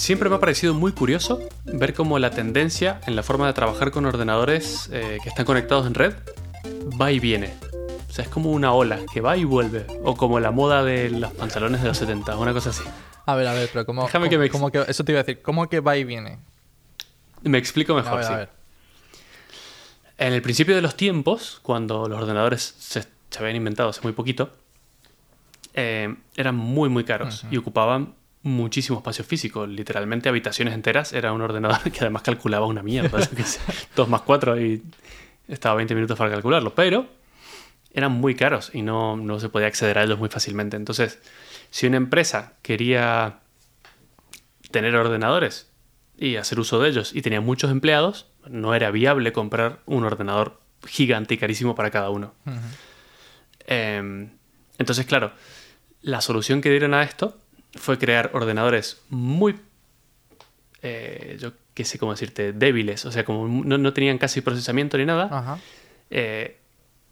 siempre me ha parecido muy curioso ver cómo la tendencia en la forma de trabajar con ordenadores eh, que están conectados en red va y viene. O sea, es como una ola que va y vuelve. O como la moda de los pantalones de los 70, una cosa así. A ver, a ver, pero ¿cómo, Déjame que me- cómo que- eso te iba a decir, ¿cómo que va y viene? Me explico A mejor, ver, sí. a ver. En el principio de los tiempos, cuando los ordenadores se, se habían inventado hace muy poquito, eh, eran muy, muy caros y ocupaban muchísimo espacio físico. Literalmente habitaciones enteras era un ordenador que además calculaba una mierda. 2 más 4 y estaba 20 minutos para calcularlo. Pero eran muy caros y no, no se podía acceder a ellos muy fácilmente. Entonces, si una empresa quería tener ordenadores y hacer uso de ellos y tenía muchos empleados, no era viable comprar un ordenador gigante y carísimo para cada uno. Eh, entonces, claro, la solución que dieron a esto fue crear ordenadores muy, eh, yo qué sé cómo decirte, débiles, o sea, como no, no tenían casi procesamiento ni nada, Ajá. eh,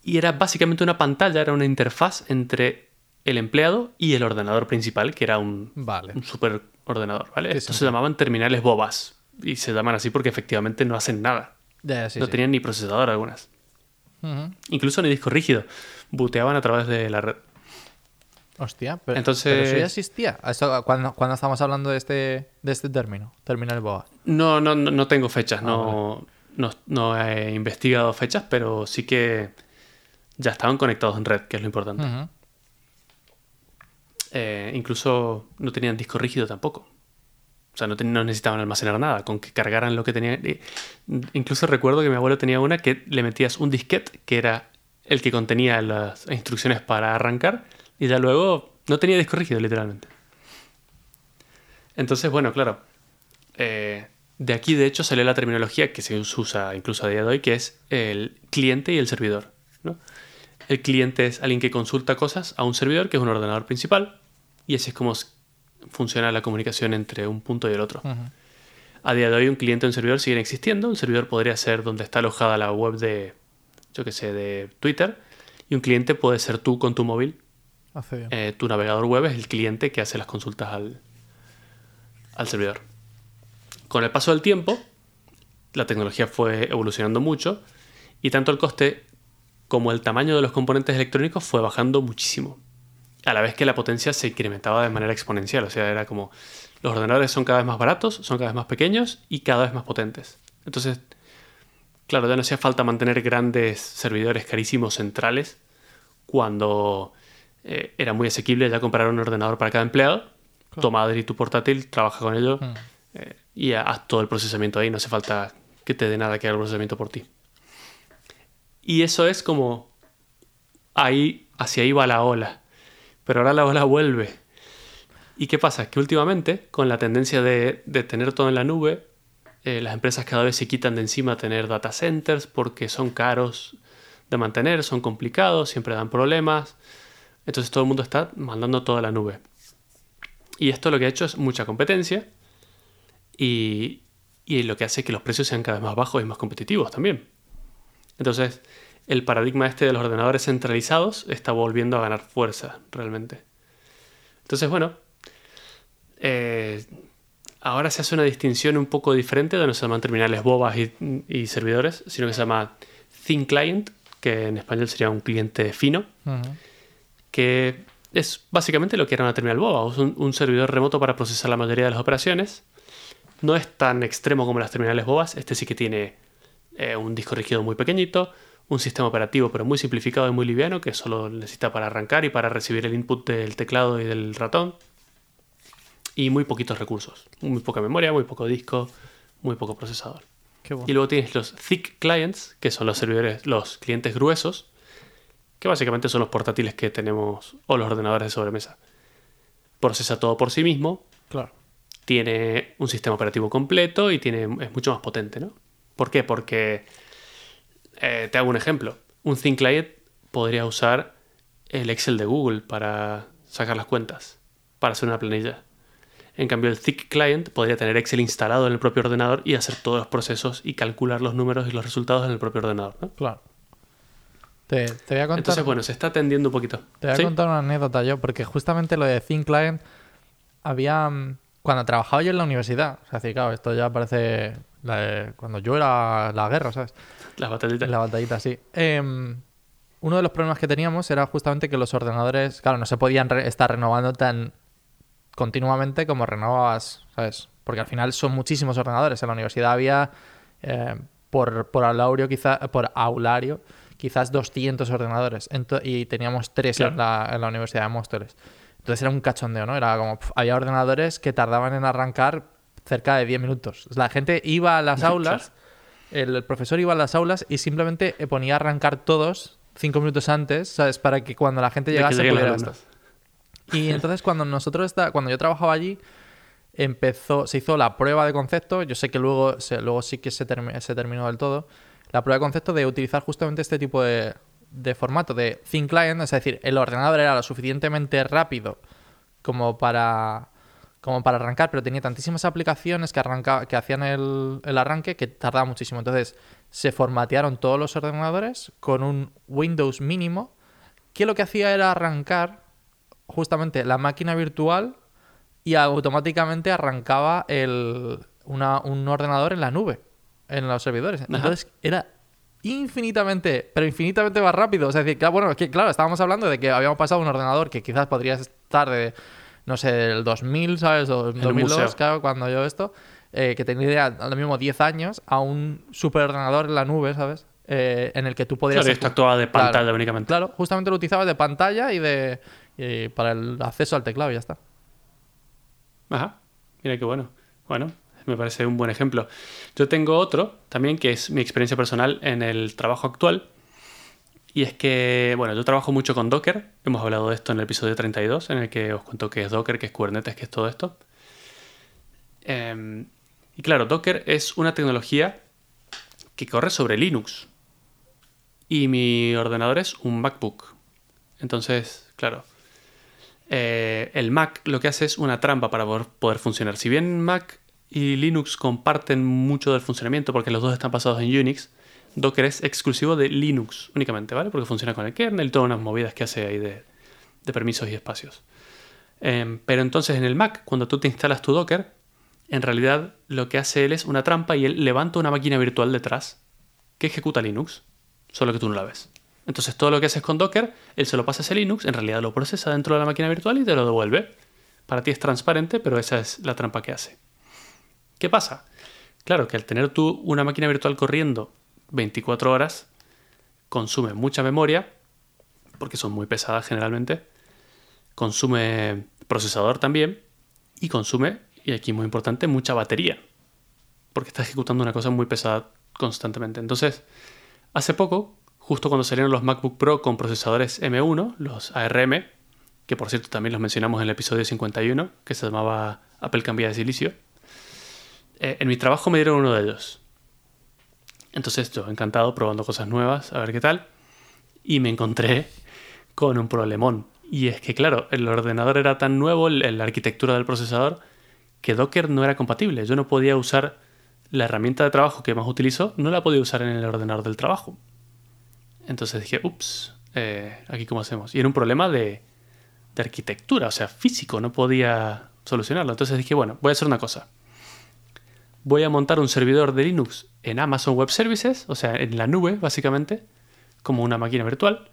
y era básicamente una pantalla, era una interfaz entre el empleado y el ordenador principal, que era un, Vale. un super ordenador, ¿vale? Sí, Estos sí. se llamaban terminales bobas. Y se llaman así porque efectivamente no hacen nada. Sí, no tenían ni procesador algunas. Incluso ni disco rígido. Booteaban a través de la red. Hostia, pero, Entonces- pero eso ya existía. Eso, cuando, cuando estamos hablando de este, de este término, terminal boa. No, no, no, no tengo fechas. Ah, no, no, no he investigado fechas, pero sí que ya estaban conectados en red, que es lo importante. Eh, incluso no tenían disco rígido tampoco. O sea, no, ten- no necesitaban almacenar nada, con que cargaran lo que tenían. Incluso recuerdo que mi abuelo tenía una que le metías un disquete, que era el que contenía las instrucciones para arrancar, y ya luego no tenía disco rígido, literalmente. Entonces, bueno, claro. eh, de aquí, de hecho, salió la terminología que se usa incluso a día de hoy, que es el cliente y el servidor. ¿no? El cliente es alguien que consulta cosas a un servidor, que es un ordenador principal, y así es como funciona la comunicación entre un punto y el otro. A día de hoy un cliente y un servidor siguen existiendo. Un servidor podría ser donde está alojada la web de, yo que sé, de Twitter, y un cliente puede ser tú con tu móvil. Eh, tu navegador web es el cliente que hace las consultas al, al servidor. Con el paso del tiempo, la tecnología fue evolucionando mucho y tanto el coste como el tamaño de los componentes electrónicos fue bajando muchísimo. A la vez que la potencia se incrementaba de manera exponencial. O sea, era como los ordenadores son cada vez más baratos, son cada vez más pequeños y cada vez más potentes. Entonces, claro, ya no hacía falta mantener grandes servidores carísimos centrales cuando eh, era muy asequible ya comprar un ordenador para cada empleado. Toma Adri tu portátil, trabaja con ello Mm. eh, y haz todo el procesamiento ahí. No hace falta que te dé nada que haga el procesamiento por ti. Y eso es como ahí, hacia ahí va la ola. Pero ahora la ola vuelve. ¿Y qué pasa? Que últimamente, con la tendencia de, de tener todo en la nube, eh, las empresas cada vez se quitan de encima tener data centers porque son caros de mantener, son complicados, siempre dan problemas. Entonces todo el mundo está mandando todo a la nube. Y esto lo que ha hecho es mucha competencia y, lo que hace que los precios sean cada vez más bajos y más competitivos también. Entonces, el paradigma este de los ordenadores centralizados está volviendo a ganar fuerza realmente. Entonces, bueno, eh, ahora se hace una distinción un poco diferente, donde no se llaman terminales bobas y, servidores, sino que se llama Thin Client, que en español sería un cliente fino. Que es básicamente lo que era una terminal boba, es un, un servidor remoto para procesar la mayoría de las operaciones. No es tan extremo como las terminales bobas, este sí que tiene eh, un disco rígido muy pequeñito, un sistema operativo pero muy simplificado y muy liviano que solo necesita para arrancar y para recibir el input del teclado y del ratón. Y muy poquitos recursos, muy poca memoria, muy poco disco, muy poco procesador. Bueno. Y luego tienes los thick clients, que son los servidores, los clientes gruesos, que básicamente son los portátiles que tenemos o los ordenadores de sobremesa. Procesa todo por sí mismo, Claro. tiene un sistema operativo completo y tiene, es mucho más potente, ¿no? ¿Por qué? Porque eh, te hago un ejemplo. Un thin client podría usar el Excel de Google para sacar las cuentas, para hacer una planilla. En cambio, el thick client podría tener Excel instalado en el propio ordenador y hacer todos los procesos y calcular los números y los resultados en el propio ordenador. ¿no? Claro. Te, te voy a contar. Entonces, bueno, se está atendiendo un poquito. Te voy a ¿Sí? contar una anécdota yo, porque justamente lo de Thin Client había. mm, Cuando trabajaba yo en la universidad, o sea, sí, claro, esto ya parece la de- cuando yo era la guerra, ¿sabes? Las batallitas. La batallita, sí. Em, uno de los problemas que teníamos era justamente que los ordenadores, claro, no se podían re- estar renovando tan continuamente como renovabas, ¿sabes? Porque al final son muchísimos ordenadores. En la universidad había, eh, por, por aulario, quizá, por aulario, quizás 200 ordenadores. Y teníamos tres Claro. en, la, en la Universidad de Móstoles. Entonces era un cachondeo, ¿no? Era como, había ordenadores que tardaban en arrancar cerca de 10 minutos. La gente iba a las aulas, el, el profesor iba a las aulas y simplemente eh, ponía a arrancar todos cinco minutos antes, ¿sabes? Para que cuando la gente llegase pudiera estar. Y entonces cuando nosotros está, cuando yo trabajaba allí, empezó, se hizo la prueba de concepto. Yo sé que luego, se- luego sí que se terminó del todo. La prueba de concepto de utilizar justamente este tipo de, de formato de thin client, es decir, el ordenador era lo suficientemente rápido como para como para arrancar, pero tenía tantísimas aplicaciones que arranca, que hacían el, el arranque que tardaba muchísimo. Entonces se formatearon todos los ordenadores con un Windows mínimo que lo que hacía era arrancar justamente la máquina virtual y automáticamente arrancaba el, una- un ordenador en la nube, en los servidores. Ajá. Entonces era infinitamente, pero infinitamente más rápido. O sea, es decir, claro, bueno, es que, claro, estábamos hablando de que habíamos pasado un ordenador que quizás podría estar de, no sé, del 2000, ¿sabes? O un 2002, museo. claro, cuando yo esto, eh, que tenía lo mismo 10 años, a un superordenador en la nube, ¿sabes? Eh, en el que tú podrías... Claro, esto actuaba de Claro. pantalla únicamente. Claro, justamente lo utilizabas de pantalla y de y para el acceso al teclado y ya está. Ajá. Mira qué bueno. Bueno, me parece un buen ejemplo. Yo tengo otro también que es mi experiencia personal en el trabajo actual. Y es que, bueno, yo trabajo mucho con Docker. Hemos hablado de esto en el episodio 32, en el que os cuento qué es Docker, qué es Kubernetes, qué es todo esto. Em, y claro, Docker es una tecnología que corre sobre Linux. Y mi ordenador es un MacBook. Entonces, claro, eh, el Mac lo que hace es una trampa para poder, poder funcionar. Si bien Mac y Linux comparten mucho del funcionamiento porque los dos están basados en Unix, Docker es exclusivo de Linux únicamente, ¿vale? Porque funciona con el kernel y todas unas movidas que hace ahí de, de permisos y espacios. Em, pero entonces en el Mac, cuando tú te instalas tu Docker, en realidad lo que hace él es una trampa y él levanta una máquina virtual detrás que ejecuta Linux, solo que tú no la ves. Entonces todo lo que haces con Docker, él se lo pasa a ese Linux, en realidad lo procesa dentro de la máquina virtual y te lo devuelve. Para ti es transparente, pero esa es la trampa que hace. ¿Qué pasa? Claro que al tener tú una máquina virtual corriendo 24 horas, consume mucha memoria, porque son muy pesadas generalmente, consume procesador también, y consume, y aquí muy importante, mucha batería, porque está ejecutando una cosa muy pesada constantemente. Entonces, hace poco, justo cuando salieron los MacBook Pro con procesadores M1, los ARM, que por cierto también los mencionamos en el episodio 51, que se llamaba Apple Cambia de Silicio, eh, en mi trabajo me dieron uno de ellos. Entonces yo, encantado, probando cosas nuevas, a ver qué tal, y me encontré con un problemón. Y es que, claro, el ordenador era tan nuevo, la arquitectura del procesador, que Docker no era compatible. Yo no podía usar la herramienta de trabajo que más utilizo, no la podía usar en el ordenador del trabajo. Entonces dije, ups, eh, aquí cómo hacemos. Y era un problema de, de arquitectura, o sea, físico, no podía solucionarlo. Entonces dije, bueno, voy a hacer una cosa. Voy a montar un servidor de Linux en Amazon Web Services, o sea, en la nube, básicamente, como una máquina virtual,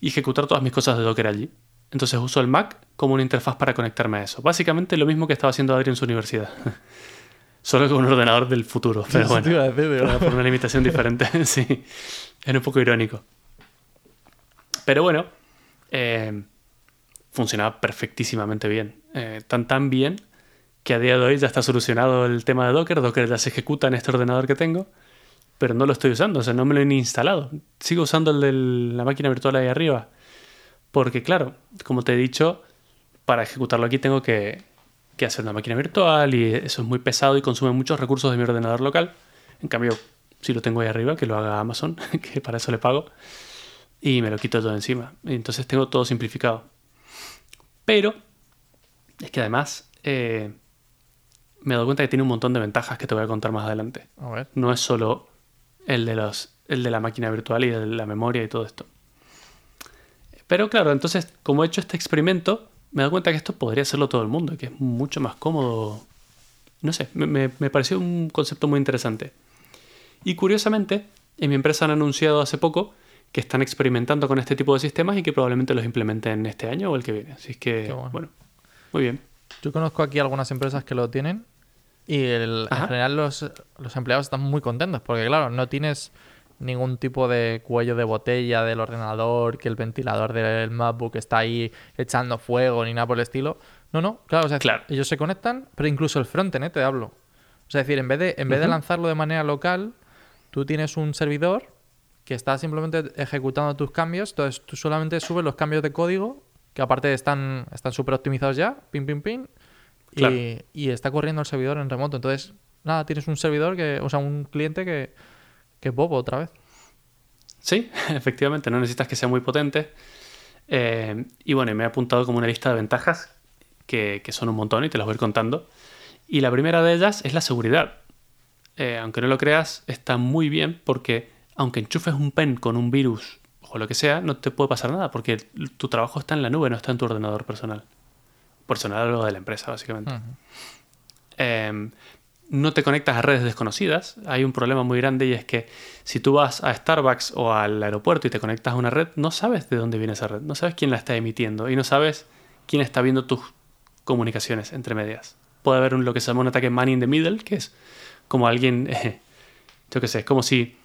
y ejecutar todas mis cosas de Docker allí. Entonces uso el Mac como una interfaz para conectarme a eso. Básicamente lo mismo que estaba haciendo Adri en su universidad. Solo con un ordenador del futuro. Pero bueno, por una limitación diferente. sí, era un poco irónico. Pero bueno, eh, funcionaba perfectísimamente bien. Eh, tan tan bien que a día de hoy ya está solucionado el tema de Docker. Docker ya se ejecuta en este ordenador que tengo, pero no lo estoy usando, o sea, no me lo he instalado. Sigo usando el de la máquina virtual ahí arriba. Porque claro, como te he dicho, para ejecutarlo aquí tengo que, hacer una máquina virtual y eso es muy pesado y consume muchos recursos de mi ordenador local. En cambio, si lo tengo ahí arriba, que lo haga Amazon, que para eso le pago, y me lo quito todo encima. Entonces tengo todo simplificado. Pero es que además eh, me he dado cuenta que tiene un montón de ventajas que te voy a contar más adelante. A ver. No es solo el de, los, el de la máquina virtual y de la memoria y todo esto. Pero claro, entonces, como he hecho este experimento me he dado cuenta que esto podría hacerlo todo el mundo, que es mucho más cómodo. No sé, me, me- me pareció un concepto muy interesante. Y curiosamente, en mi empresa han anunciado hace poco que están experimentando con este tipo de sistemas y que probablemente los implementen este año o el que viene. Así es que, bueno. bueno, muy bien. Yo conozco aquí algunas empresas que lo tienen y el- en general los, los empleados están muy contentos porque, claro, no tienes ningún tipo de cuello de botella del ordenador, que el ventilador del MacBook está ahí echando fuego ni nada por el estilo. No, no, claro, o sea, Claro. ellos se conectan, pero incluso el frontend, ¿eh? te hablo. O sea, es decir, en vez de, en vez de lanzarlo de manera local, tú tienes un servidor que está simplemente ejecutando tus cambios, entonces tú solamente subes los cambios de código, que aparte están están súper optimizados ya, pim, pim, pim, Claro. y, está corriendo el servidor en remoto. Entonces, nada, tienes un servidor que, o sea, un cliente que, que es bobo otra vez. Sí, efectivamente, no necesitas que sea muy potente. Eh, y bueno, me he apuntado como una lista de ventajas que, que son un montón y te las voy a ir contando. Y la primera de ellas es la seguridad. Eh, aunque no lo creas, está muy bien porque aunque enchufes un pen con un virus o lo que sea, no te puede pasar nada porque tu trabajo está en la nube, no está en tu ordenador personal. Personal o de la empresa, básicamente. Eh, no te conectas a redes desconocidas. Hay un problema muy grande y es que si tú vas a Starbucks o al aeropuerto y te conectas a una red, no sabes de dónde viene esa red, no sabes quién la está emitiendo y no sabes quién está viendo tus comunicaciones entre medias. Puede haber un, lo que se llama un ataque man in the middle, que es como alguien, eh, yo qué sé, es como si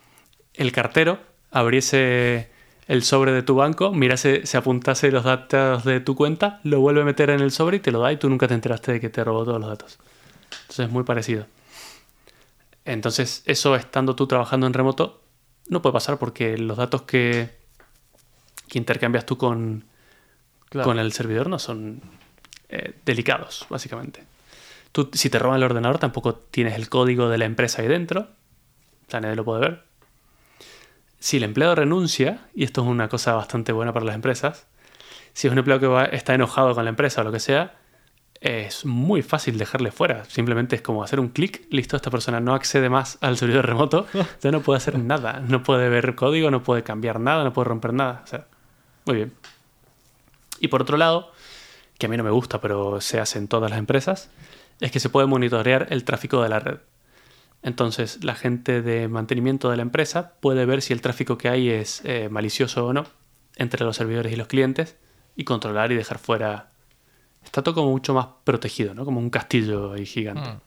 el cartero abriese el sobre de tu banco, mirase, se apuntase los datos de tu cuenta, lo vuelve a meter en el sobre y te lo da y tú nunca te enteraste de que te robó todos los datos. Entonces es muy parecido. Entonces, eso estando tú trabajando en remoto, no puede pasar porque los datos que, que intercambias tú con, Claro. con el servidor no son eh, delicados, básicamente. Tú, si te roban el ordenador, tampoco tienes el código de la empresa ahí dentro. O sea, nadie lo puede ver. Si el empleado renuncia, y esto es una cosa bastante buena para las empresas, si es un empleado que va- está enojado con la empresa o lo que sea, es muy fácil dejarle fuera. Simplemente es como hacer un clic, listo, esta persona no accede más al servidor remoto, ya no puede hacer nada, no puede ver código, no puede cambiar nada, no puede romper nada. O sea, muy bien. Y por otro lado, que a mí no me gusta, pero se hace en todas las empresas, es que se puede monitorear el tráfico de la red. Entonces, la gente de mantenimiento de la empresa puede ver si el tráfico que hay es eh, malicioso o no entre los servidores y los clientes y controlar y dejar fuera. Está todo como mucho más protegido, ¿no? Como un castillo ahí gigante. Mm.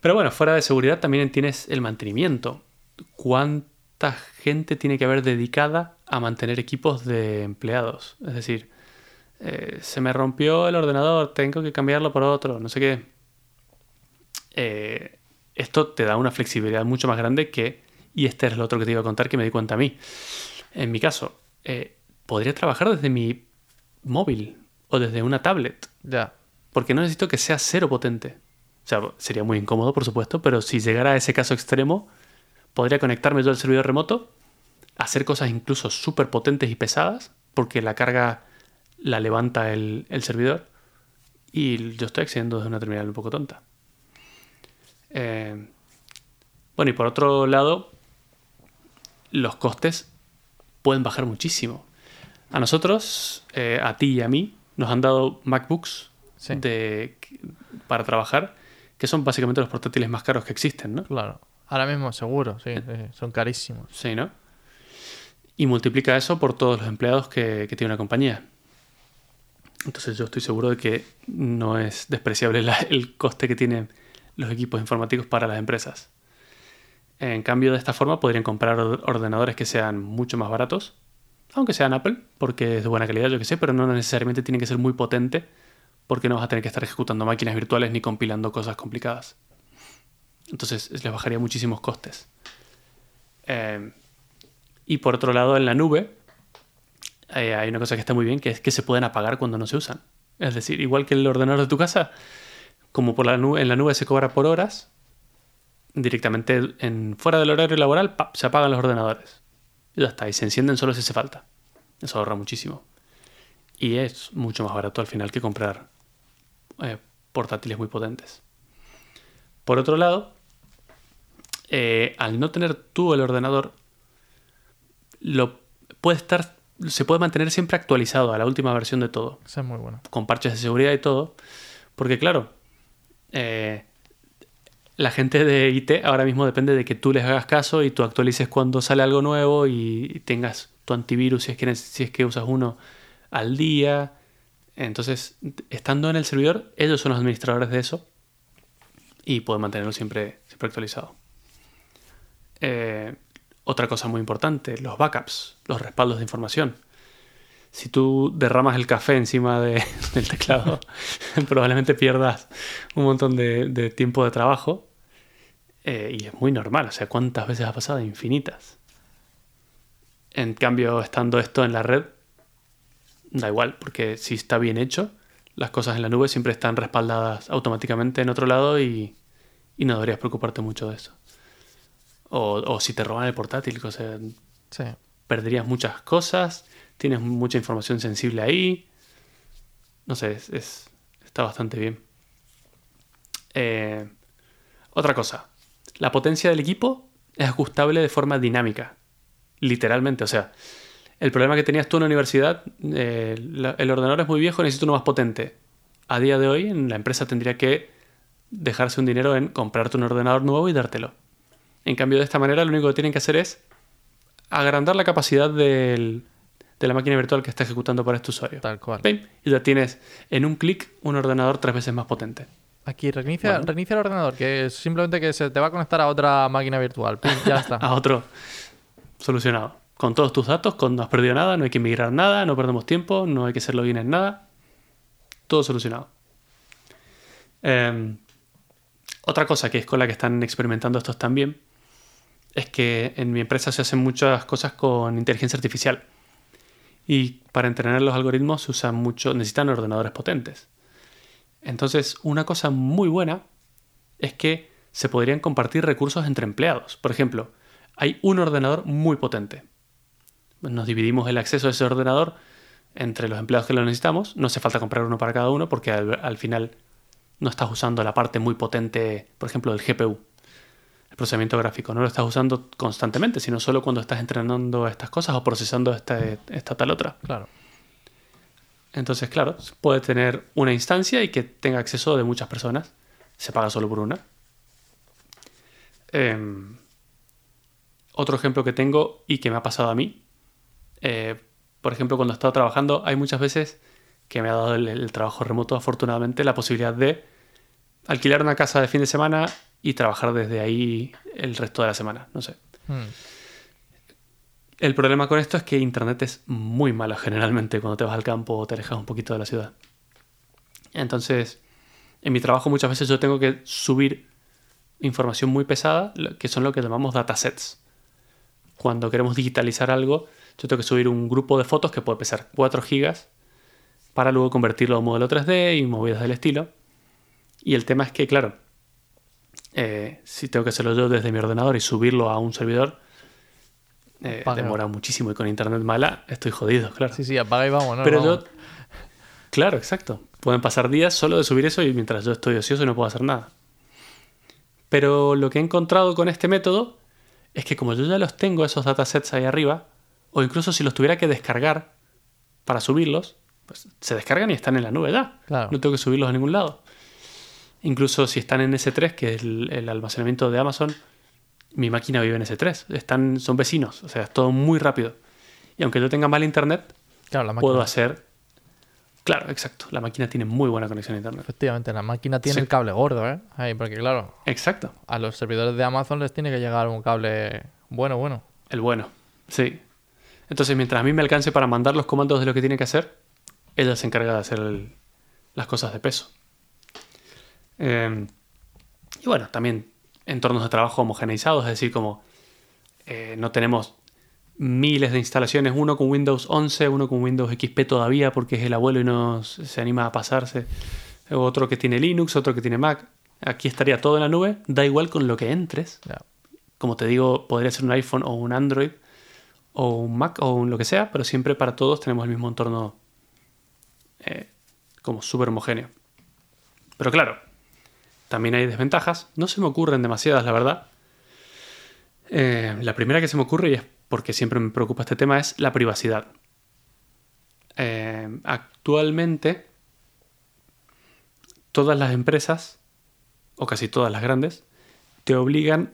Pero bueno, fuera de seguridad también tienes el mantenimiento. ¿Cuánta gente tiene que haber dedicada a mantener equipos de empleados? Es decir, eh, se me rompió el ordenador, tengo que cambiarlo por otro, no sé qué. Eh, esto te da una flexibilidad mucho más grande que, y este es lo otro que te iba a contar que me di cuenta a mí. En mi caso, eh, podría trabajar desde mi móvil o desde una tablet Ya. porque no necesito que sea cero potente. O sea, sería muy incómodo, por supuesto, pero si llegara a ese caso extremo, podría conectarme yo al servidor remoto, hacer cosas incluso súper potentes y pesadas, porque la carga la levanta el, el servidor, y yo estoy accediendo desde una terminal un poco tonta. Eh, bueno, y por otro lado, los costes pueden bajar muchísimo. A nosotros, eh, a ti y a mí, nos han dado MacBooks Sí. de, para trabajar, que son básicamente los portátiles más caros que existen, ¿no? Claro. Ahora mismo seguro, sí, sí, son carísimos. Sí, ¿no? Y multiplica eso por todos los empleados que, que tiene una compañía. Entonces yo estoy seguro de que no es despreciable la- el coste que tienen los equipos informáticos para las empresas. En cambio, de esta forma podrían comprar or- ordenadores que sean mucho más baratos, aunque sean Apple, porque es de buena calidad, yo que sé, pero no necesariamente tienen que ser muy potente, porque no vas a tener que estar ejecutando máquinas virtuales ni compilando cosas complicadas. Entonces les bajaría muchísimos costes. Eh, y por otro lado, en la nube eh, hay una cosa que está muy bien, que es que se pueden apagar cuando no se usan. Es decir, igual que el ordenador de tu casa, como por la nube, en la nube se cobra por horas, directamente en, fuera del horario laboral ¡pap! se apagan los ordenadores. Y ya está, y se encienden solo si hace falta. Eso ahorra muchísimo. Y es mucho más barato al final que comprar eh, portátiles muy potentes. Por otro lado, eh, al no tener tú el ordenador, lo puedes estar se puede mantener siempre actualizado a la última versión de todo, Eso es muy bueno. con parches de seguridad y todo. Porque claro, eh, la gente de IT ahora mismo depende de que tú les hagas caso y tú actualices cuando sale algo nuevo y tengas tu antivirus si es que, usas uno al día. Entonces, estando en el servidor, ellos son los administradores de eso y pueden mantenerlo siempre, siempre actualizado. Eh, otra cosa muy importante, los backups, los respaldos de información. Si tú derramas el café encima de- del teclado, probablemente pierdas un montón de, de tiempo de trabajo. Eh, y es muy normal, o sea, ¿cuántas veces ha pasado? Infinitas. En cambio, estando esto en la red, da igual, porque si está bien hecho, las cosas en la nube siempre están respaldadas automáticamente en otro lado y, y no deberías preocuparte mucho de eso. O, o si te roban el portátil, o sea, Sí. perderías muchas cosas, tienes mucha información sensible ahí. No sé, es, es- está bastante bien. Eh, otra cosa, la potencia del equipo es ajustable de forma dinámica, literalmente. O sea, el problema que tenías tú en la universidad, eh, el ordenador es muy viejo, necesito uno más potente. A día de hoy, la empresa tendría que dejarse un dinero en comprarte un ordenador nuevo y dártelo. En cambio, de esta manera, lo único que tienen que hacer es agrandar la capacidad del- de la máquina virtual que está ejecutando para este usuario. Tal cual. Y ya tienes en un clic un ordenador tres veces más potente. Aquí reinicia, Bueno. reinicia el ordenador, que es simplemente que se te va a conectar a otra máquina virtual. Pim, ya está. A otro solucionado. Con todos tus datos, con no has perdido nada, no hay que migrar nada, no perdemos tiempo, no hay que hacer login en nada. Todo solucionado. Eh, otra cosa que es con la que están experimentando estos también es que en mi empresa se hacen muchas cosas con inteligencia artificial. Y para entrenar los algoritmos se usan mucho, necesitan ordenadores potentes. Entonces, una cosa muy buena es que se podrían compartir recursos entre empleados. Por ejemplo, hay un ordenador muy potente. Nos dividimos el acceso a ese ordenador entre los empleados que lo necesitamos. No hace falta comprar uno para cada uno porque al, al final no estás usando la parte muy potente, por ejemplo, del GPU, el procesamiento gráfico. No lo estás usando constantemente, sino solo cuando estás entrenando estas cosas o procesando esta, esta tal otra. Claro. Entonces, claro, puede tener una instancia y que tenga acceso de muchas personas. Se paga solo por una. Em, otro ejemplo que tengo y que me ha pasado a mí. eh, por ejemplo, cuando he estado trabajando, hay muchas veces que me ha dado el, el trabajo remoto, afortunadamente, la posibilidad de alquilar una casa de fin de semana y trabajar desde ahí el resto de la semana. No sé. Hmm. El problema con esto es que Internet es muy malo generalmente cuando te vas al campo o te alejas un poquito de la ciudad. Entonces, en mi trabajo muchas veces yo tengo que subir información muy pesada, que son lo que llamamos datasets. Cuando queremos digitalizar algo, yo tengo que subir un grupo de fotos que puede pesar 4 gigas para luego convertirlo a un modelo 3D y movidas del estilo. Y el tema es que, claro, eh, si tengo que hacerlo yo desde mi ordenador y subirlo a un servidor, eh, demora muchísimo y con internet mala estoy jodido, claro. Sí, sí, apaga y vamos, ¿no? Pero Vamos. yo. Claro, exacto. Pueden pasar días solo de subir eso y mientras yo estoy ocioso no puedo hacer nada. Pero lo que he encontrado con este método es que como yo ya los tengo, esos datasets ahí arriba, o incluso si los tuviera que descargar para subirlos, pues se descargan y están en la nube ya. Claro. No tengo que subirlos a ningún lado. Incluso si están en S3, que es el, el almacenamiento de Amazon, mi máquina vive en S3. Están, son vecinos, o sea, es todo muy rápido. Y aunque yo tenga mal internet, Claro, la puedo hacer. Claro, exacto. La máquina tiene muy buena conexión a internet. Efectivamente, la máquina tiene Sí. el cable gordo, ¿eh? Ahí, porque claro, Exacto. a los servidores de Amazon les tiene que llegar un cable bueno, bueno. El bueno. Sí. Entonces, mientras a mí me alcance para mandar los comandos de lo que tiene que hacer, ella se encarga de hacer el- las cosas de peso. Eh, y bueno, también entornos de trabajo homogeneizados, es decir, como eh, no tenemos miles de instalaciones, uno con Windows 11, uno con Windows XP todavía porque es el abuelo y no se anima a pasarse, otro que tiene Linux, otro que tiene Mac. Aquí estaría todo en la nube, da igual con lo que entres. Como te digo, podría ser un iPhone o un Android o un Mac o un lo que sea, pero siempre para todos tenemos el mismo entorno eh, como súper homogéneo. Pero claro, también hay desventajas. No se me ocurren demasiadas, la verdad. Eh, la primera que se me ocurre, y es porque siempre me preocupa este tema, es la privacidad. eh, actualmente todas las empresas, o casi todas las grandes, te obligan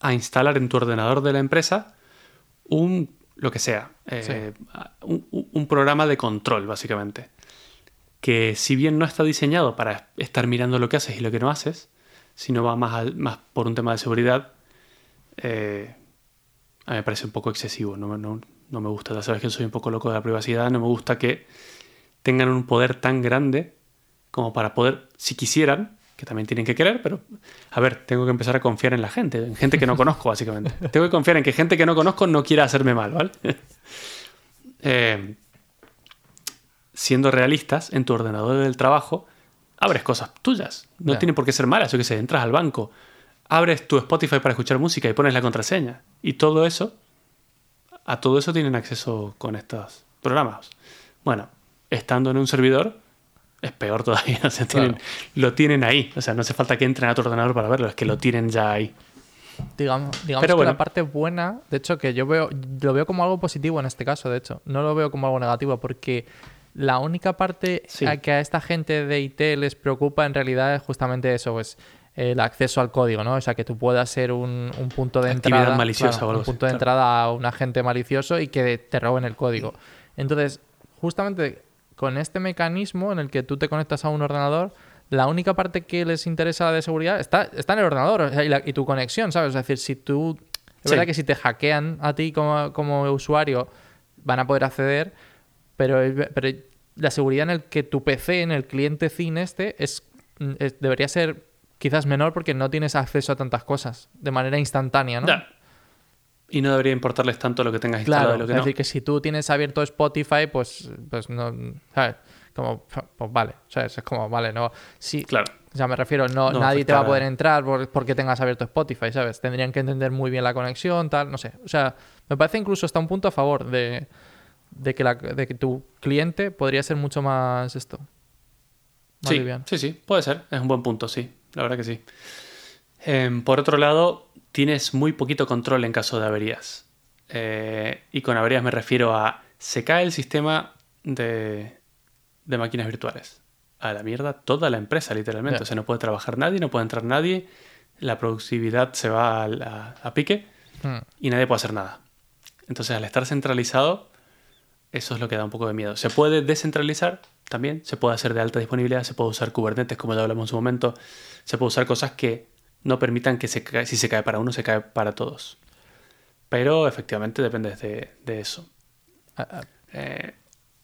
a instalar en tu ordenador de la empresa un, lo que sea, eh, un, un programa de control, básicamente. Que si bien no está diseñado para estar mirando lo que haces y lo que no haces, sino va más, más por un tema de seguridad, eh, a mí me parece un poco excesivo. No, no- no me gusta. Ya sabes que soy un poco loco de la privacidad. No me gusta que tengan un poder tan grande como para poder, si quisieran, que también tienen que querer, pero a ver, tengo que empezar a confiar en la gente, en gente que no conozco, básicamente. tengo que confiar en que gente que no conozco no quiera hacerme mal, ¿vale? Eh, siendo realistas, en tu ordenador del trabajo, abres cosas tuyas. No Ya. tienen por qué ser malas. Yo qué sé, entras al banco, abres tu Spotify para escuchar música y pones la contraseña. Y todo eso, a todo eso tienen acceso con estos programas. Bueno, estando en un servidor, es peor todavía. O sea, tienen- Claro. lo tienen ahí. O sea, no hace falta que entren a tu ordenador para verlo, es que lo tienen ya ahí. Digamos, digamos Pero que bueno. la parte buena, de hecho, que yo veo, lo veo como algo positivo en este caso, de hecho. No lo veo como algo negativo, porque la única parte Sí. a que a esta gente de IT les preocupa en realidad es justamente eso, pues el acceso al código, ¿no? O sea, que tú puedas ser un, un punto de Actividad entrada. maliciosa claro, o algo un punto de claro. entrada a un agente malicioso y que te roben el código. Entonces, justamente con este mecanismo en el que tú te conectas a un ordenador, la única parte que les interesa de seguridad está, está en el ordenador o sea, y, la- y tu conexión, ¿sabes? Es decir, si tú... Es Sí. verdad que si te hackean a ti como, como usuario, van a poder acceder, pero, pero la seguridad en el que tu PC, en el cliente CIN este, es, es- debería ser quizás menor porque no tienes acceso a tantas cosas de manera instantánea, ¿no? Ya. Y no debería importarles tanto lo que tengas instalado Claro, y lo que es no. decir, que si tú tienes abierto Spotify, pues, pues no, ¿sabes? Como, pues vale, ¿sabes? Es como, vale, no, sí, Claro. o sea, me refiero, no, No nadie te va a poder entrar por- porque tengas abierto Spotify, ¿sabes? Tendrían que entender muy bien la conexión, tal, no sé. O sea, me parece incluso hasta un punto a favor de, de, que, la, de que tu cliente podría ser mucho más esto. Más Sí, liviano. sí, sí, puede ser. Es un buen punto, sí. La verdad que sí. Em, por otro lado, tienes muy poquito control en caso de averías. Eh, y con averías me refiero a se cae el sistema de, de máquinas virtuales. A la mierda toda la empresa, literalmente. Ya. O sea, no puede trabajar nadie, no puede entrar nadie. La productividad se va a, a pique Hmm. y nadie puede hacer nada. Entonces, al estar centralizado, eso es lo que da un poco de miedo. Se puede descentralizar también, se puede hacer de alta disponibilidad, se puede usar Kubernetes, como ya hablamos en su momento, se puede usar cosas que no permitan que se cae- si se cae para uno, se cae para todos. Pero efectivamente depende de, de eso. A- a- Eh,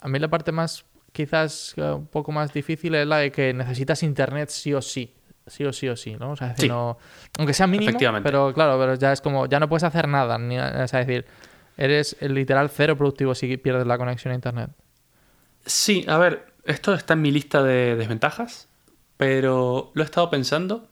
A mí la parte más, quizás eh, un poco más difícil es la de que necesitas internet sí o sí. Sí o sí o sí, ¿no? O sea, es decir, Sí. no- aunque sea mínimo, Efectivamente. pero claro, pero ya es como, ya no puedes hacer nada. Ni, o sea, es decir, eres el literal cero productivo si pierdes la conexión a internet. sí, a ver, esto está en mi lista de desventajas, pero lo he estado pensando.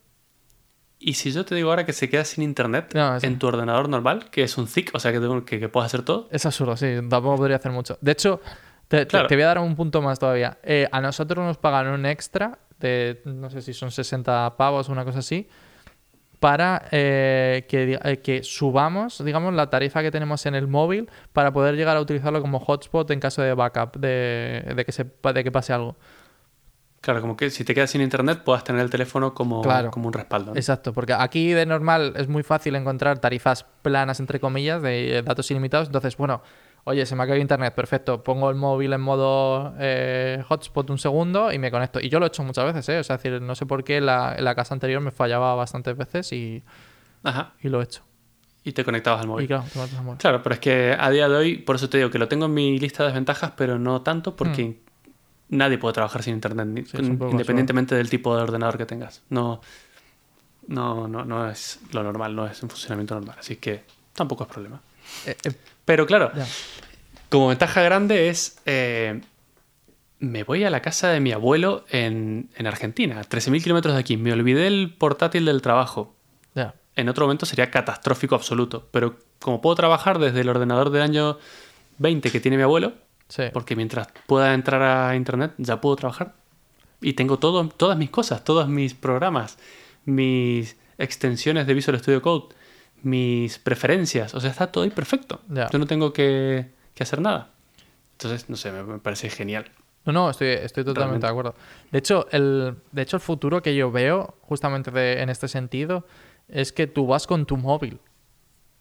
Y si yo te digo ahora que se queda sin internet No, en tu ordenador normal, que es un ZIC, o sea que, que, que puedes hacer todo, Es absurdo, sí, tampoco podría hacer mucho. De hecho, te, te- Claro. te voy a dar un punto más todavía. Eh, a nosotros nos pagan un extra de, no sé si son 60 pavos o una cosa así, para eh, que, eh, que subamos, digamos, la tarifa que tenemos en el móvil para poder llegar a utilizarlo como hotspot en caso de backup, de, de que, se, de que pase algo. Claro, como que si te quedas sin internet puedas tener el teléfono como, Claro. como un respaldo. ¿no? Exacto, porque aquí de normal es muy fácil encontrar tarifas planas, entre comillas, de eh, datos ilimitados. Entonces, bueno, oye, se me ha caído internet, perfecto. Pongo el móvil en modo eh, hotspot un segundo y me conecto. Y yo lo he hecho muchas veces, ¿eh? O sea, es decir, no sé por qué la, la casa anterior me fallaba bastantes veces y, Ajá. y lo he hecho. Y te conectabas al Y móvil. claro, te matas a morir. Claro, pero es que a día de hoy, por eso te digo que lo tengo en mi lista de desventajas, pero no tanto porque nadie puede trabajar sin internet, Hmm. Sí, independientemente del tipo de ordenador que tengas. No, no, no, no es lo normal, no es un funcionamiento normal. Así que tampoco es problema. Eh, eh, Pero claro, como ventaja grande es. eh, me voy a la casa de mi abuelo en, en Argentina, a 13.000 kilómetros de aquí. Me olvidé el portátil del trabajo. En otro momento sería catastrófico absoluto. Pero como puedo trabajar desde el ordenador del año 20 que tiene mi abuelo, Sí. porque mientras pueda entrar a internet ya puedo trabajar. Y tengo todo, todas mis cosas, todos mis programas, mis extensiones de Visual Studio Code, mis preferencias. O sea, está todo ahí perfecto. Yo no tengo que, que hacer nada. Entonces, no sé, me, me parece genial. No, no, estoy, estoy totalmente Realmente. de acuerdo. De hecho, el, de hecho, el futuro que yo veo, justamente de- en este sentido, es que tú vas con tu móvil.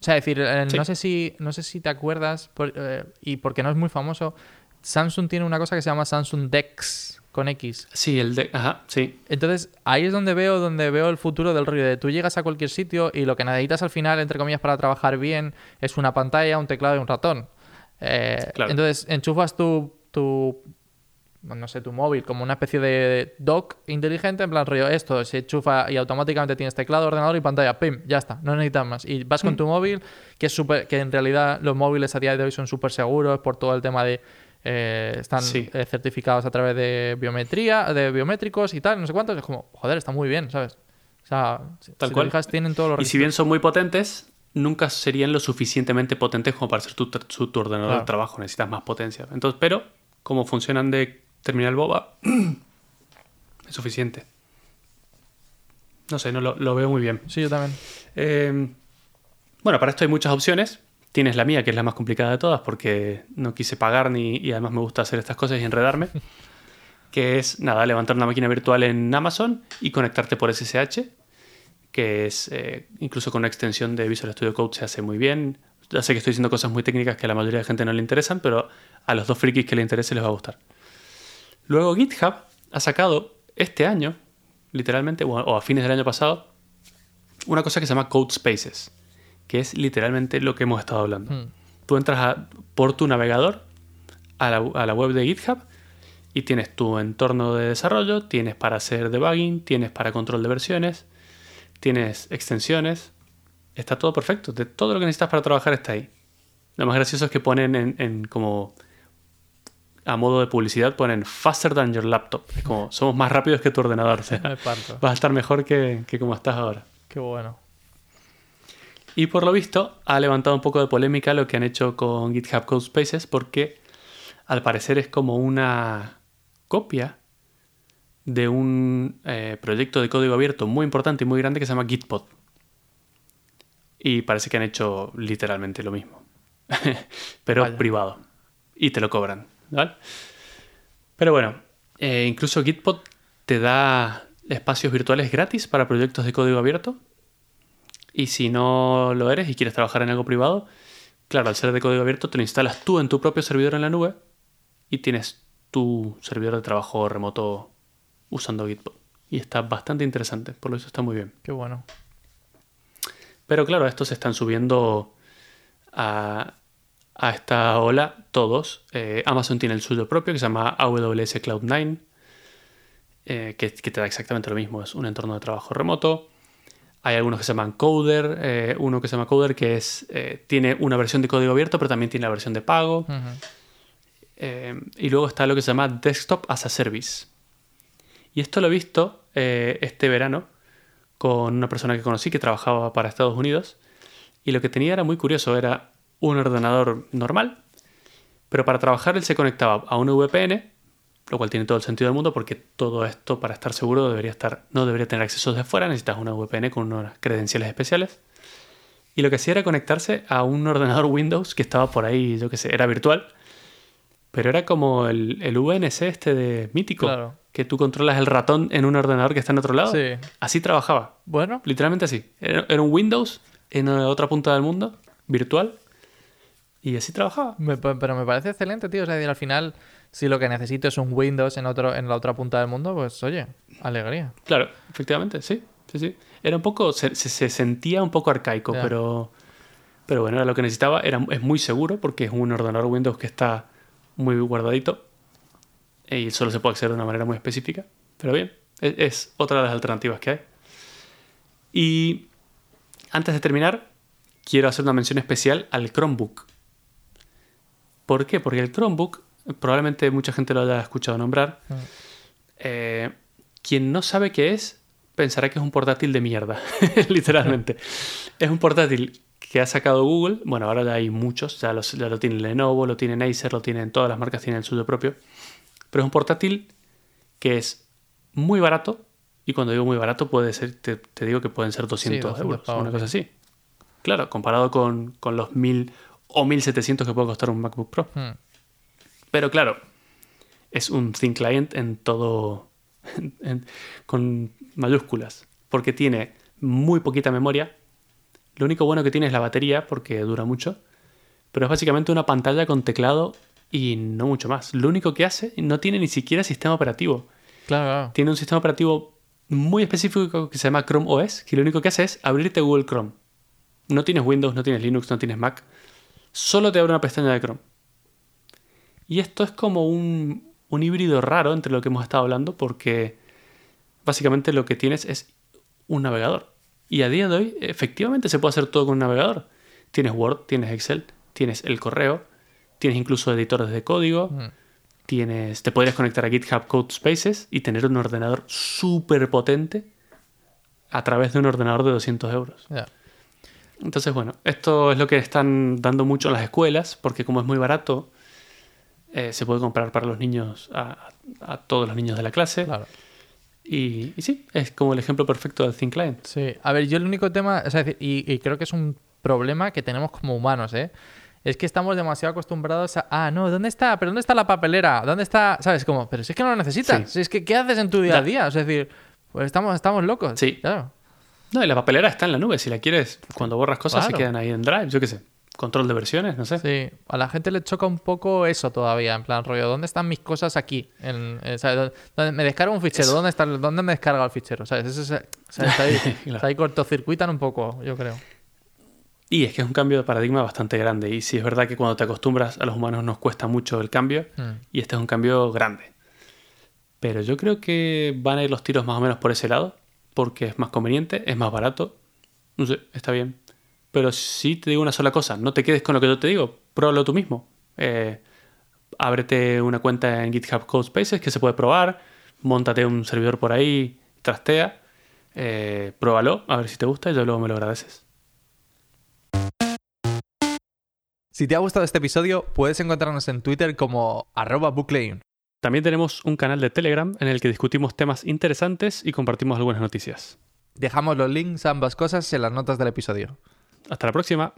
O sea, es decir, eh, Sí. no, sé si, no sé si te acuerdas, por- eh, y porque no es muy famoso, Samsung tiene una cosa que se llama Samsung Dex con X. Sí, el de... Ajá, sí. Entonces, ahí es donde veo, donde veo el futuro del rollo de tú llegas a cualquier sitio y lo que necesitas al final, entre comillas, para trabajar bien, es una pantalla, un teclado y un ratón. Eh, Claro. Entonces, enchufas tu, tu, no sé, tu móvil como una especie de dock inteligente, en plan rollo, esto se enchufa y automáticamente tienes teclado, ordenador y pantalla, pim, ya está, no necesitas más. Y vas Mm. con tu móvil, que es súper, que en realidad los móviles a día de hoy son súper seguros por todo el tema de eh, están Sí. eh, certificados a través de biometría, de biométricos y tal, no sé cuántos. Es como, joder, está muy bien, ¿sabes? O sea, Tal si te cual. fijas, tienen todos los Y si bien son muy potentes, nunca serían lo suficientemente potentes como para ser tu, tu, tu ordenador Claro. de trabajo. Necesitas más potencia. Entonces, pero, como funcionan de terminal boba, es suficiente. No sé, no lo, lo veo muy bien. Sí, yo también. Eh, bueno, para esto hay muchas opciones. Tienes la mía, que es la más complicada de todas, porque no quise pagar ni, y además me gusta hacer estas cosas y enredarme. que es, nada, levantar una máquina virtual en Amazon y conectarte por SSH, que es, eh, incluso con una extensión de Visual Studio Code se hace muy bien. Ya sé que estoy diciendo cosas muy técnicas que a la mayoría de gente no le interesan, pero a los dos frikis que le interese les va a gustar. Luego GitHub ha sacado este año, literalmente, o a- o a fines del año pasado, una cosa que se llama Code Spaces, que es literalmente lo que hemos estado hablando. Hmm. Tú entras a- por tu navegador a la, a la web de GitHub y tienes tu entorno de desarrollo, tienes para hacer debugging, tienes para control de versiones, tienes extensiones. Está todo perfecto. De todo lo que necesitas para trabajar está ahí. Lo más gracioso es que ponen en, en como a modo de publicidad ponen faster than your laptop. Es como somos más rápidos que tu ordenador. O sea, Me parto. vas a estar mejor que, que como estás ahora. Qué bueno. Y por lo visto ha levantado un poco de polémica lo que han hecho con GitHub Code Spaces porque al parecer es como una copia de un eh, proyecto de código abierto muy importante y muy grande que se llama Gitpod. Y parece que han hecho literalmente lo mismo. Pero Vaya. privado. Y te lo cobran. ¿vale? Pero bueno, eh, incluso Gitpod te da espacios virtuales gratis para proyectos de código abierto. Y si no lo eres y quieres trabajar en algo privado, claro, al ser de código abierto te lo instalas tú en tu propio servidor en la nube y tienes tu servidor de trabajo remoto usando Gitpod. Y está bastante interesante, por lo eso está muy bien. Qué bueno. Pero claro, estos se están subiendo a, a esta ola todos. Eh, Amazon tiene el suyo propio que se llama AWS Cloud9, eh, que, que te da exactamente lo mismo, es un entorno de trabajo remoto. Hay algunos que se llaman Coder, eh, uno que se llama Coder que es, eh, tiene una versión de código abierto, pero también tiene la versión de pago. Eh, y luego está lo que se llama Desktop as a Service. Y esto lo he visto este verano con una persona que conocí que trabajaba para Estados Unidos. Y lo que tenía era muy curioso, era un ordenador normal, pero para trabajar él se conectaba a una VPN, lo cual tiene todo el sentido del mundo porque todo esto para estar seguro debería estar, no debería tener acceso desde fuera, necesitas una VPN con unas credenciales especiales. Y lo que hacía era conectarse a un ordenador Windows que estaba por ahí, yo qué sé, era virtual. Pero era como el, el VNC este de mítico, Claro. que tú controlas el ratón en un ordenador que está en otro lado. Sí. Así trabajaba, Bueno, literalmente así. Era, era un Windows en otra punta del mundo, virtual, y así trabajaba. me- pero me parece excelente, tío. O sea, al final, si lo que necesito es un Windows en, otro, en la otra punta del mundo, pues oye, alegría. Claro, efectivamente, sí, sí, sí. Era un poco, se, se- se sentía un poco arcaico, pero, pero bueno, era lo que necesitaba. Era, es muy seguro porque es un ordenador Windows que está muy guardadito y solo se puede acceder de una manera muy específica. Pero bien, es, es otra de las alternativas que hay. Y antes de terminar, quiero hacer una mención especial al Chromebook. ¿Por qué? Porque el Chromebook, probablemente mucha gente lo haya escuchado nombrar, Mm. eh, quien no sabe qué es, pensará que es un portátil de mierda, literalmente. Es un portátil que ha sacado Google, bueno, ahora ya hay muchos, ya, los- ya lo tiene Lenovo, lo tiene Acer, lo tienen todas las marcas, tienen el suyo propio, pero es un portátil que es muy barato, y cuando digo muy barato, puede ser, te, te digo que pueden ser 200, 200 euros, una cosa así. Claro, comparado con, con los 1000 o 1700 que puede costar un MacBook Pro. Mm. Pero claro, es un thin client en todo. en- con mayúsculas. Porque tiene muy poquita memoria. Lo único bueno que tiene es la batería, porque dura mucho. Pero es básicamente una pantalla con teclado y no mucho más. Lo único que hace, no tiene ni siquiera sistema operativo. Claro, claro. Tiene un sistema operativo muy específico que se llama Chrome OS, que lo único que hace es abrirte Google Chrome. No tienes Windows, no tienes Linux, no tienes Mac. Solo te abre una pestaña de Chrome. Y esto es como un, un híbrido raro entre lo que hemos estado hablando, porque básicamente lo que tienes es un navegador. Y a día de hoy, efectivamente, se puede hacer todo con un navegador. Tienes Word, tienes Excel, tienes el correo, tienes incluso editores de código, Mm. tienes, te podrías conectar a GitHub Code Spaces y tener un ordenador súper potente a través de un ordenador de 200 euros. Entonces, bueno, esto es lo que están dando mucho en las escuelas, porque como es muy barato, eh, se puede comprar para los niños, a, a todos los niños de la clase. Claro. Y, y sí, es como el ejemplo perfecto del Thin Client. Sí, a ver, yo el único tema, es decir, y, y creo que es un problema que tenemos como humanos, ¿eh? Es que estamos demasiado acostumbrados a, ah, no, ¿dónde está? ¿Pero dónde está la papelera? ¿Dónde está? ¿Sabes? Como, pero si es que no lo necesitas. Sí. Si es que, ¿qué haces en tu día a día? Es decir, pues estamos, estamos locos. Sí. Claro. No, y la papelera está en la nube. Si la quieres, cuando borras cosas, Claro. se quedan ahí en Drive. Yo qué sé. Control de versiones, no sé. Sí, a la gente le choca un poco eso todavía, en plan rollo, ¿dónde están mis cosas aquí? En, eh, ¿sabes? ¿Dónde- dónde- me descargo un fichero, Eso. ¿dónde, está, ¿dónde me descarga el fichero? ¿Sabes? Eso es- ¿sabes? Está ahí, Claro. está ahí cortocircuitan un poco, yo creo. Y es que es un cambio de paradigma bastante grande. Y sí es verdad que cuando te acostumbras a los humanos nos cuesta mucho el cambio. Mm. Y este es un cambio grande. Pero yo creo que van a ir los tiros más o menos por ese lado. Porque es más conveniente, es más barato. No sé, está bien. Pero sí te digo una sola cosa. No te quedes con lo que yo te digo. Pruébalo tú mismo. Eh, ábrete una cuenta en GitHub Code Spaces que se puede probar. Móntate un servidor por ahí. Trastea. Eh, pruébalo. A ver si te gusta y yo luego me lo agradeces. Si te ha gustado este episodio, puedes encontrarnos en Twitter como arroba booklein. También tenemos un canal de Telegram en el que discutimos temas interesantes y compartimos algunas noticias. Dejamos los links a ambas cosas en las notas del episodio. Hasta la próxima.